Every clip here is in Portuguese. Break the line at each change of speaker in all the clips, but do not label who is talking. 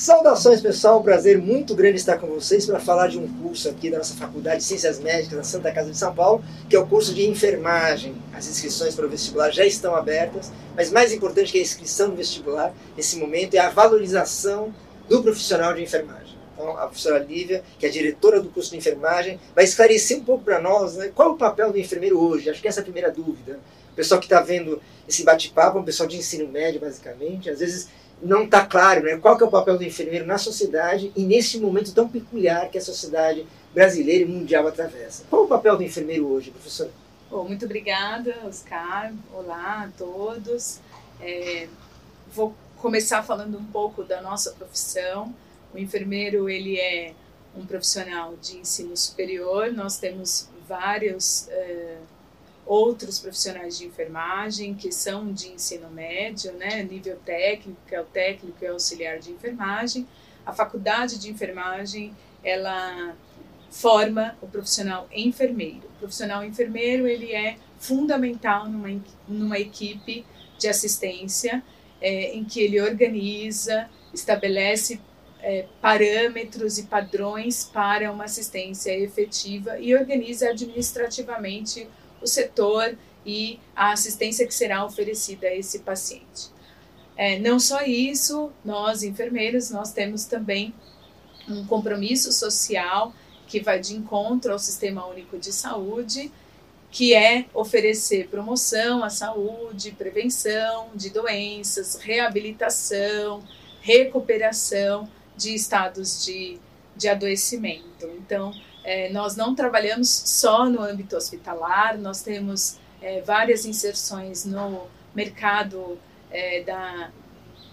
Saudações pessoal, um prazer muito grande estar com vocês para falar de um curso aqui da nossa Faculdade de Ciências Médicas da Santa Casa de São Paulo, que é o curso de enfermagem. As inscrições para o vestibular já estão abertas, mas mais importante que a inscrição no vestibular nesse momento é a valorização do profissional de enfermagem. Então, a professora Lívia, que é diretora do curso de enfermagem, vai esclarecer um pouco para nós né, qual é o papel do enfermeiro hoje. Acho que essa é a primeira dúvida. O pessoal que está vendo esse bate-papo é um pessoal de ensino médio, basicamente. Às vezes não está claro né, qual que é o papel do enfermeiro na sociedade e nesse momento tão peculiar que a sociedade brasileira e mundial atravessa. Qual o papel do enfermeiro hoje, professor?
Bom, muito obrigada, Oscar. Olá a todos. É, vou começar falando um pouco da nossa profissão. O enfermeiro ele é um profissional de ensino superior. Nós temos vários é, outros profissionais de enfermagem que são de ensino médio, né, nível técnico, que é o técnico e auxiliar de enfermagem. A faculdade de enfermagem, ela forma o profissional enfermeiro. O profissional enfermeiro, ele é fundamental numa, numa equipe de assistência é, em que ele organiza, estabelece é, parâmetros e padrões para uma assistência efetiva e organiza administrativamente o setor e a assistência que será oferecida a esse paciente. É, não só isso, nós enfermeiros, nós temos também um compromisso social que vai de encontro ao Sistema Único de Saúde, que é oferecer promoção à saúde, prevenção de doenças, reabilitação, recuperação de estados de, de adoecimento. Então, é, nós não trabalhamos só no âmbito hospitalar, nós temos é, várias inserções no mercado é, da,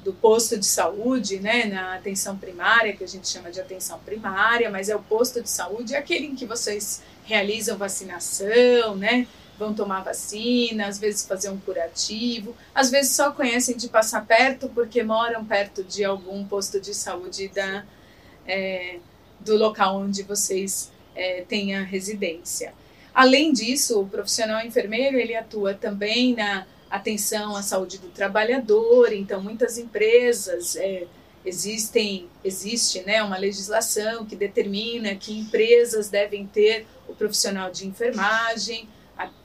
do posto de saúde, né, na atenção primária, que a gente chama de atenção primária, mas é o posto de saúde, é aquele em que vocês realizam vacinação, né, vão tomar vacina, às vezes fazer um curativo, às vezes só conhecem de passar perto porque moram perto de algum posto de saúde da, é, do local onde vocês é, tenha residência. Além disso, o profissional enfermeiro ele atua também na atenção à saúde do trabalhador. Então, muitas empresas é, existem existe né, uma legislação que determina que empresas devem ter o profissional de enfermagem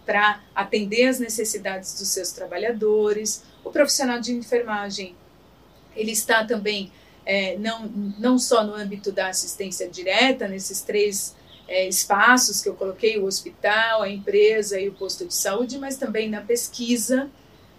para atender as necessidades dos seus trabalhadores. O profissional de enfermagem ele está também é, não, não só no âmbito da assistência direta, nesses três é, espaços que eu coloquei, o hospital, a empresa e o posto de saúde, mas também na pesquisa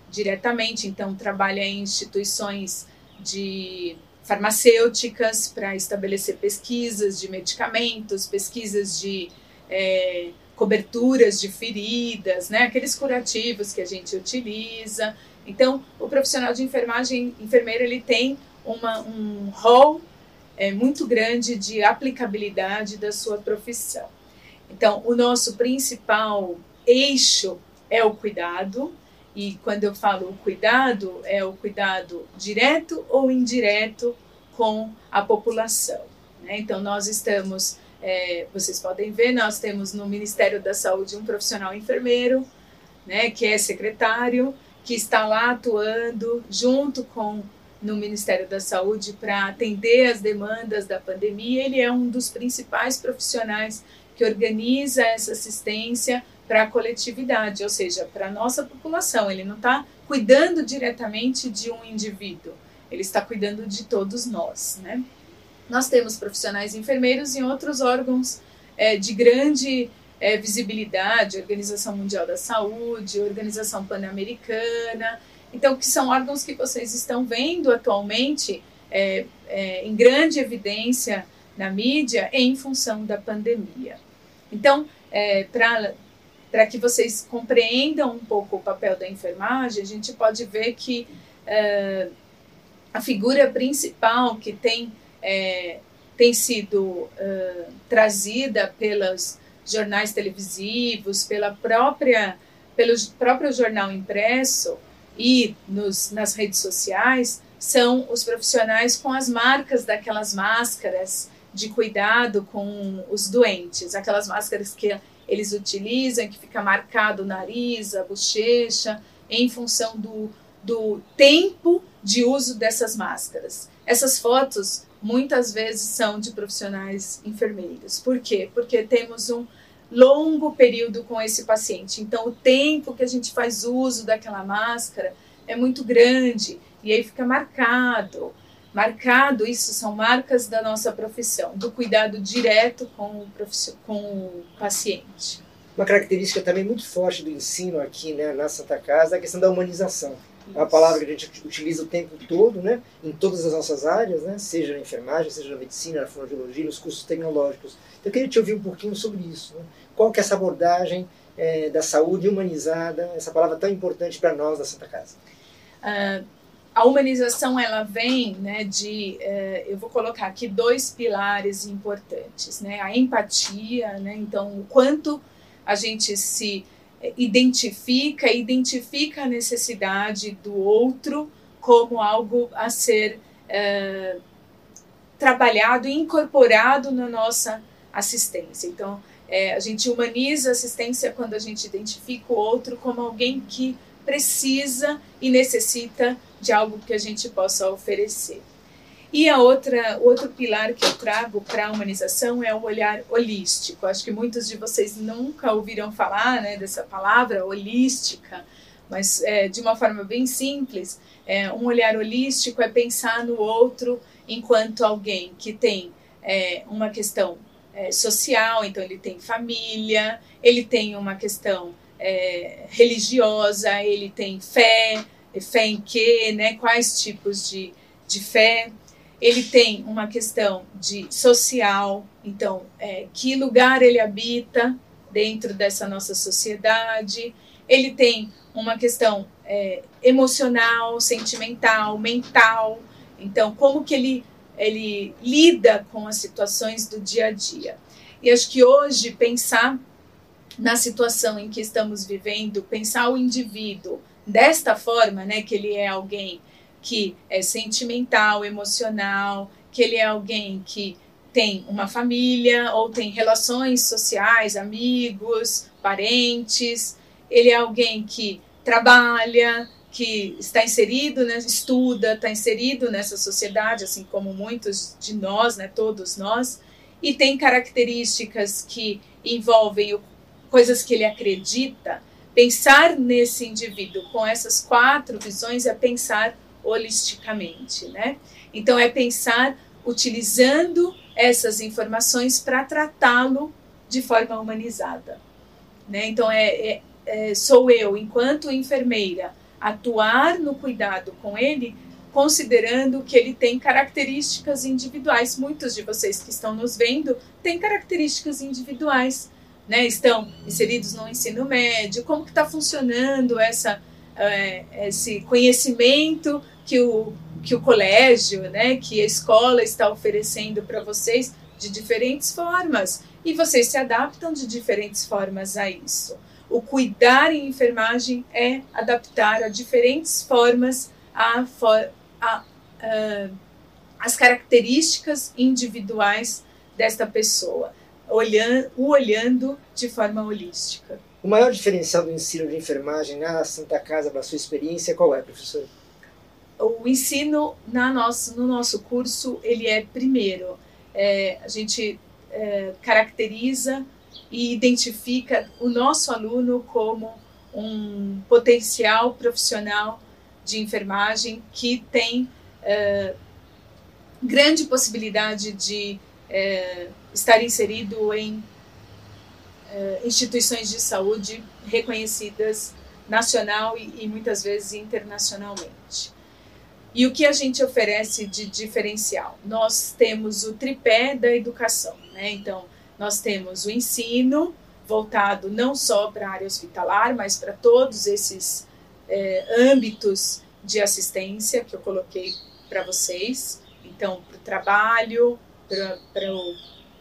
diretamente. Então, trabalha em instituições de farmacêuticas para estabelecer pesquisas de medicamentos, pesquisas de é, coberturas de feridas, né, aqueles curativos que a gente utiliza. Então, o profissional de enfermagem, enfermeiro, ele tem uma, um rol é, muito grande de aplicabilidade da sua profissão. Então, o nosso principal eixo é o cuidado, e quando eu falo cuidado, é o cuidado direto ou indireto com a população. Né? Então, nós estamos, é, vocês podem ver, nós temos no Ministério da Saúde um profissional enfermeiro, né, que é secretário, que está lá atuando junto com no Ministério da Saúde para atender as demandas da pandemia. Ele é um dos principais profissionais que organiza essa assistência para a coletividade, ou seja, para a nossa população. Ele não está cuidando diretamente de um indivíduo, ele está cuidando de todos nós. Né? Nós temos profissionais enfermeiros em outros órgãos é, de grande é, visibilidade, Organização Mundial da Saúde, Organização Pan-Americana, então, que são órgãos que vocês estão vendo atualmente é, é, em grande evidência na mídia em função da pandemia. Então, é, para que vocês compreendam um pouco o papel da enfermagem, a gente pode ver que é, a figura principal que tem, é, tem sido é, trazida pelos jornais televisivos, pela própria, pelo próprio jornal impresso, e nos, nas redes sociais são os profissionais com as marcas daquelas máscaras de cuidado com os doentes, aquelas máscaras que eles utilizam, que fica marcado o nariz, a bochecha, em função do, do tempo de uso dessas máscaras. Essas fotos muitas vezes são de profissionais enfermeiros. Por quê? Porque temos um longo período com esse paciente. Então, o tempo que a gente faz uso daquela máscara é muito grande e aí fica marcado. Marcado, isso são marcas da nossa profissão, do cuidado direto com o, com o paciente.
Uma característica também muito forte do ensino aqui né, na Santa Casa é a questão da humanização. É uma palavra que a gente utiliza o tempo todo, né, em todas as nossas áreas, né, seja na enfermagem, seja na medicina, na fonoaudiologia, nos cursos tecnológicos. Então, eu queria te ouvir um pouquinho sobre isso. Né? Qual que é essa abordagem é, da saúde humanizada, essa palavra tão importante para nós da Santa Casa?
Uh, a humanização ela vem né, de, uh, eu vou colocar aqui dois pilares importantes, né, a empatia, né, então o quanto a gente se identifica, identifica a necessidade do outro como algo a ser uh, trabalhado e incorporado na nossa assistência. Então, é, a gente humaniza a assistência quando a gente identifica o outro como alguém que precisa e necessita de algo que a gente possa oferecer. E a outra, outro pilar que eu trago para a humanização é o olhar holístico. Acho que muitos de vocês nunca ouviram falar né, dessa palavra holística, mas é, de uma forma bem simples, é, um olhar holístico é pensar no outro enquanto alguém que tem é, uma questão é, social, então ele tem família, ele tem uma questão é, religiosa, ele tem fé, fé em quê, né? Quais tipos de, de fé? Ele tem uma questão de social, então é, que lugar ele habita dentro dessa nossa sociedade. Ele tem uma questão é, emocional, sentimental, mental. Então, como que ele ele lida com as situações do dia a dia. E acho que hoje pensar na situação em que estamos vivendo, pensar o indivíduo desta forma, né, que ele é alguém que é sentimental, emocional, que ele é alguém que tem uma família ou tem relações sociais, amigos, parentes, ele é alguém que trabalha, que está inserido, né, estuda, está inserido nessa sociedade, assim como muitos de nós, né, todos nós, e tem características que envolvem coisas que ele acredita. Pensar nesse indivíduo com essas quatro visões é pensar holisticamente, né? Então é pensar utilizando essas informações para tratá-lo de forma humanizada, né? Então é, é, é sou eu enquanto enfermeira atuar no cuidado com ele, considerando que ele tem características individuais. Muitos de vocês que estão nos vendo têm características individuais, né? Estão inseridos no ensino médio. Como que está funcionando essa é, esse conhecimento que o que o colégio, né, que a escola está oferecendo para vocês de diferentes formas e vocês se adaptam de diferentes formas a isso. O cuidar em enfermagem é adaptar a diferentes formas a, a, a, as características individuais desta pessoa, olhando, o olhando de forma holística.
O maior diferencial do ensino de enfermagem na Santa Casa, para sua experiência, qual é, professor?
O ensino na nosso, no nosso curso, ele é primeiro, é, a gente é, caracteriza e identifica o nosso aluno como um potencial profissional de enfermagem que tem uh, grande possibilidade de uh, estar inserido em uh, instituições de saúde reconhecidas nacional e, e, muitas vezes internacionalmente. E o que a gente oferece de diferencial? Nós temos o tripé da educação, né? Então, nós temos o ensino voltado não só para a área hospitalar, mas para todos esses é, âmbitos de assistência que eu coloquei para vocês. Então, para o trabalho,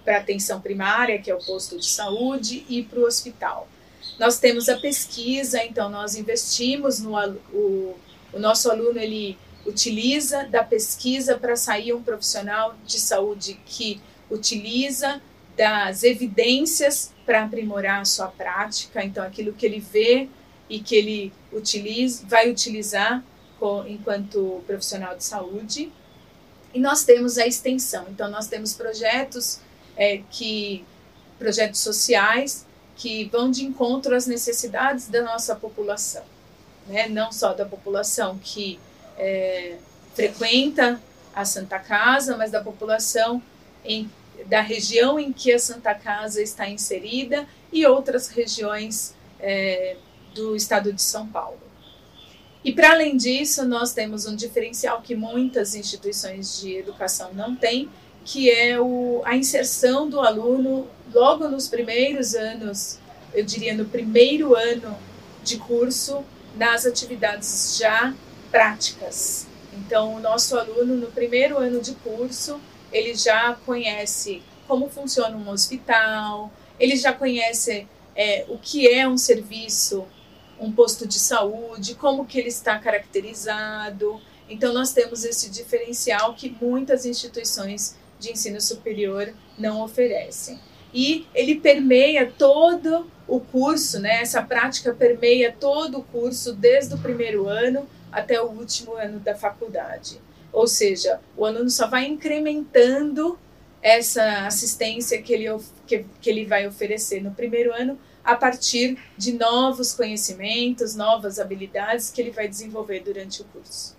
para a atenção primária, que é o posto de saúde, e para o hospital. Nós temos a pesquisa, então nós investimos no o, o nosso aluno ele utiliza da pesquisa para sair um profissional de saúde que utiliza das evidências para aprimorar a sua prática, então aquilo que ele vê e que ele utiliza, vai utilizar enquanto profissional de saúde. E nós temos a extensão. Então, nós temos projetos é, que projetos sociais que vão de encontro às necessidades da nossa população, né? Não só da população que é, frequenta a Santa Casa, mas da população em, da região em que a Santa Casa está inserida e outras regiões é, do estado de São Paulo. E para além disso, nós temos um diferencial que muitas instituições de educação não têm, que é o, a inserção do aluno logo nos primeiros anos, eu diria no primeiro ano de curso, nas atividades já práticas. Então, o nosso aluno, no primeiro ano de curso, ele já conhece como funciona um hospital, ele já conhece é, o que é um serviço, um posto de saúde, como que ele está caracterizado. Então, nós temos esse diferencial que muitas instituições de ensino superior não oferecem. E ele permeia todo o curso, né? essa prática permeia todo o curso, desde o primeiro ano até o último ano da faculdade. Ou seja, o aluno só vai incrementando essa assistência que ele, que, que ele vai oferecer no primeiro ano a partir de novos conhecimentos, novas habilidades que ele vai desenvolver durante o curso.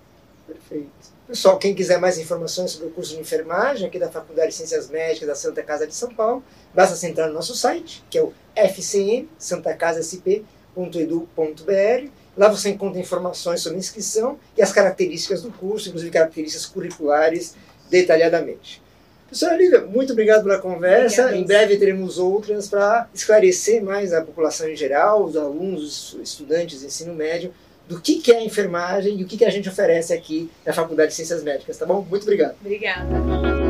Perfeito. Pessoal, quem quiser mais informações sobre o curso de enfermagem aqui da Faculdade de Ciências Médicas da Santa Casa de São Paulo, basta entrar no nosso site, que é o fcm, santacasasp.edu.br. Lá você encontra informações sobre inscrição e as características do curso, inclusive características curriculares, detalhadamente. Professora Lívia, muito obrigado pela conversa. Obrigada. Em breve teremos outras para esclarecer mais a população em geral, os alunos, os estudantes de ensino médio, do que, que é a enfermagem e o que, que a gente oferece aqui na Faculdade de Ciências Médicas, tá bom? Muito obrigado.
Obrigada.